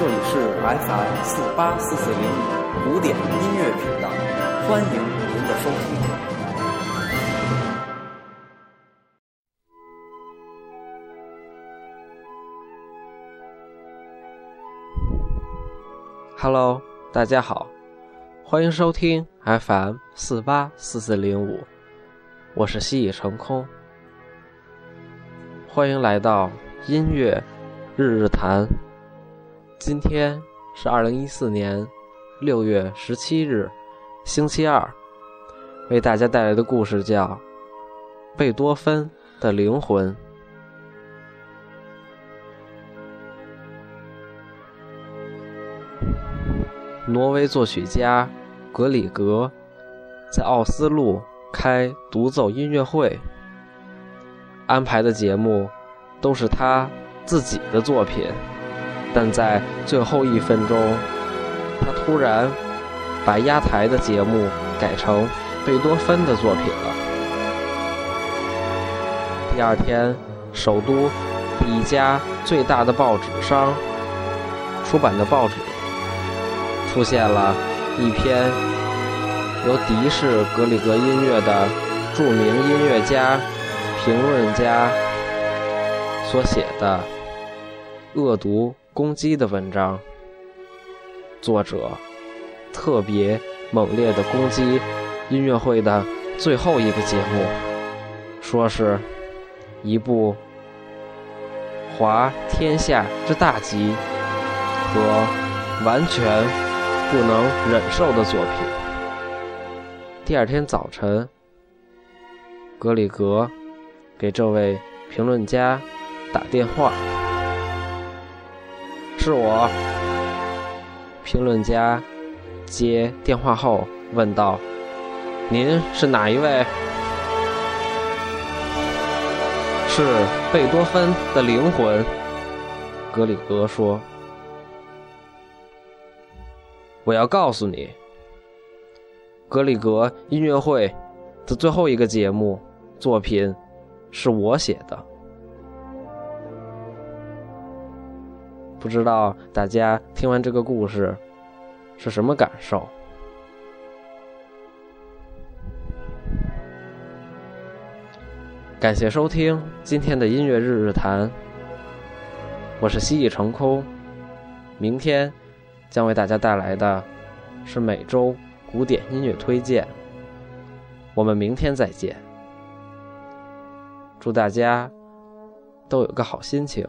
这里是 FM 四八四四零五古典音乐频道，欢迎您的收听。Hello，大家好，欢迎收听 FM 四八四四零五，我是西已成空，欢迎来到音乐日日谈。今天是二零一四年六月十七日，星期二。为大家带来的故事叫《贝多芬的灵魂》。挪威作曲家格里格在奥斯陆开独奏音乐会，安排的节目都是他自己的作品。但在最后一分钟，他突然把压台的节目改成贝多芬的作品了。第二天，首都一家最大的报纸商出版的报纸出现了一篇由敌视格里格音乐的著名音乐家、评论家所写的恶毒。攻击的文章，作者特别猛烈的攻击音乐会的最后一个节目，说是一部滑天下之大稽和完全不能忍受的作品。第二天早晨，格里格给这位评论家打电话。是我。评论家接电话后问道：“您是哪一位？”“是贝多芬的灵魂。”格里格说。“我要告诉你，格里格音乐会的最后一个节目作品是我写的。”不知道大家听完这个故事是什么感受？感谢收听今天的音乐日日谈，我是蜥蜴成空。明天将为大家带来的是每周古典音乐推荐。我们明天再见，祝大家都有个好心情。